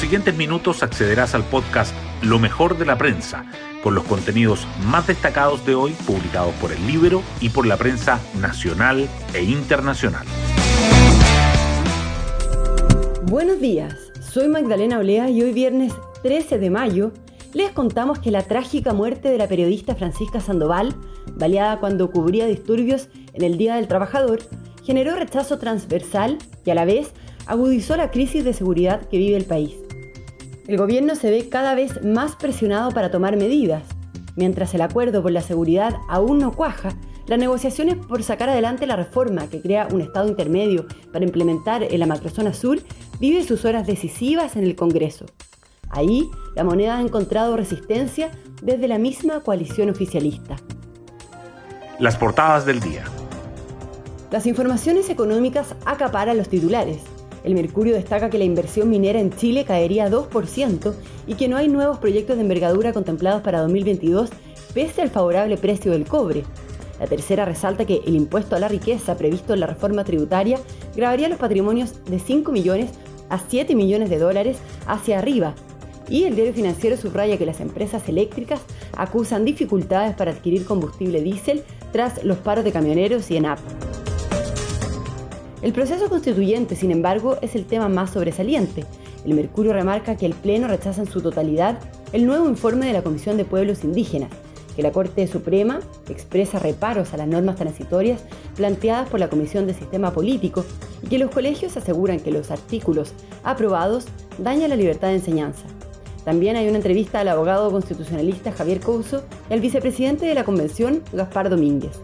siguientes minutos accederás al podcast Lo mejor de la prensa, con los contenidos más destacados de hoy publicados por el libro y por la prensa nacional e internacional. Buenos días, soy Magdalena Olea y hoy viernes 13 de mayo les contamos que la trágica muerte de la periodista Francisca Sandoval, baleada cuando cubría disturbios en el Día del Trabajador, generó rechazo transversal y a la vez agudizó la crisis de seguridad que vive el país. El gobierno se ve cada vez más presionado para tomar medidas. Mientras el acuerdo por la seguridad aún no cuaja, las negociaciones por sacar adelante la reforma que crea un estado intermedio para implementar en la macrozona sur vive sus horas decisivas en el Congreso. Ahí, la moneda ha encontrado resistencia desde la misma coalición oficialista. Las portadas del día. Las informaciones económicas acaparan los titulares. El Mercurio destaca que la inversión minera en Chile caería 2% y que no hay nuevos proyectos de envergadura contemplados para 2022 pese al favorable precio del cobre. La tercera resalta que el impuesto a la riqueza previsto en la reforma tributaria grabaría los patrimonios de 5 millones a 7 millones de dólares hacia arriba, y el diario financiero subraya que las empresas eléctricas acusan dificultades para adquirir combustible diésel tras los paros de camioneros y ENAP. El proceso constituyente, sin embargo, es el tema más sobresaliente. El Mercurio remarca que el Pleno rechaza en su totalidad el nuevo informe de la Comisión de Pueblos Indígenas, que la Corte Suprema expresa reparos a las normas transitorias planteadas por la Comisión de Sistema Político y que los colegios aseguran que los artículos aprobados dañan la libertad de enseñanza. También hay una entrevista al abogado constitucionalista Javier Couso y al vicepresidente de la convención, Gaspar Domínguez.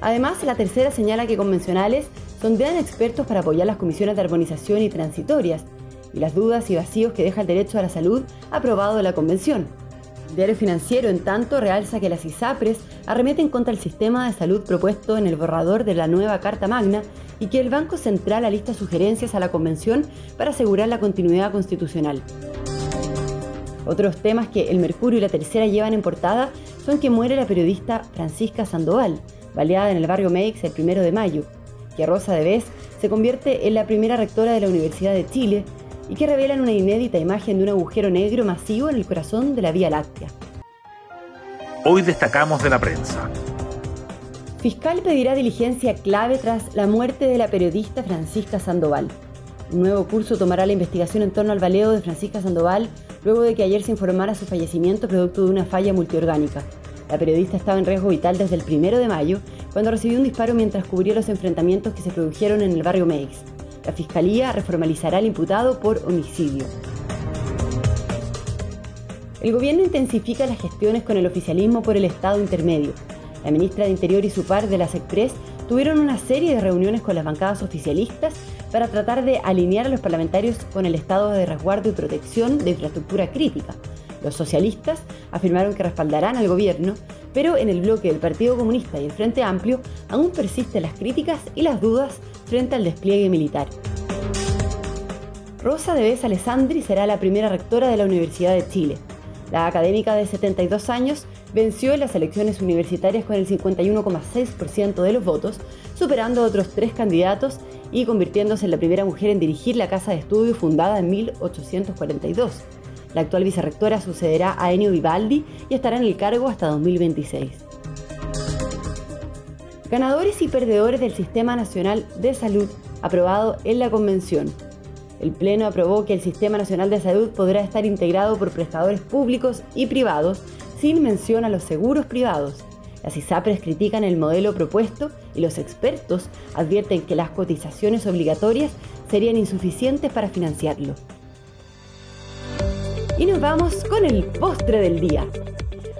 Además, la tercera señala que convencionales sondean expertos para apoyar las comisiones de armonización y transitorias y las dudas y vacíos que deja el derecho a la salud aprobado de la convención. El diario financiero, en tanto, realza que las ISAPRES arremeten contra el sistema de salud propuesto en el borrador de la nueva Carta Magna y que el Banco Central alista sugerencias a la Convención para asegurar la continuidad constitucional. Otros temas que el Mercurio y la Tercera llevan en portada son que muere la periodista Francisca Sandoval, baleada en el barrio Meix el primero de mayo, que Rosa de Vez se convierte en la primera rectora de la Universidad de Chile y que revelan una inédita imagen de un agujero negro masivo en el corazón de la Vía Láctea. Hoy destacamos de la prensa. Fiscal pedirá diligencia clave tras la muerte de la periodista Francisca Sandoval. Un nuevo curso tomará la investigación en torno al baleo de Francisca Sandoval luego de que ayer se informara su fallecimiento producto de una falla multiorgánica. La periodista estaba en riesgo vital desde el primero de mayo, cuando recibió un disparo mientras cubría los enfrentamientos que se produjeron en el barrio Meix. La Fiscalía reformalizará al imputado por homicidio. El gobierno intensifica las gestiones con el oficialismo por el Estado intermedio. La ministra de Interior y su par de la SECPRES tuvieron una serie de reuniones con las bancadas oficialistas para tratar de alinear a los parlamentarios con el estado de resguardo y protección de infraestructura crítica. Los socialistas afirmaron que respaldarán al gobierno, pero en el bloque del Partido Comunista y el Frente Amplio aún persisten las críticas y las dudas frente al despliegue militar. Rosa de Bes Alessandri será la primera rectora de la Universidad de Chile. La académica de 72 años venció en las elecciones universitarias con el 51,6% de los votos, superando a otros tres candidatos y convirtiéndose en la primera mujer en dirigir la casa de estudio fundada en 1842. La actual vicerrectora sucederá a Enio Vivaldi y estará en el cargo hasta 2026. Ganadores y perdedores del Sistema Nacional de Salud aprobado en la Convención. El Pleno aprobó que el Sistema Nacional de Salud podrá estar integrado por prestadores públicos y privados sin mención a los seguros privados. Las ISAPRES critican el modelo propuesto y los expertos advierten que las cotizaciones obligatorias serían insuficientes para financiarlo. Y nos vamos con el postre del día.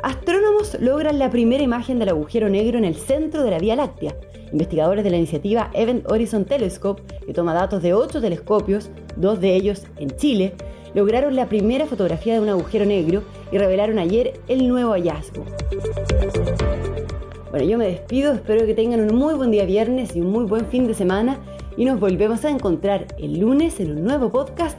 Astrónomos logran la primera imagen del agujero negro en el centro de la Vía Láctea. Investigadores de la iniciativa Event Horizon Telescope, que toma datos de ocho telescopios, dos de ellos en Chile, lograron la primera fotografía de un agujero negro y revelaron ayer el nuevo hallazgo. Bueno, yo me despido, espero que tengan un muy buen día viernes y un muy buen fin de semana y nos volvemos a encontrar el lunes en un nuevo podcast,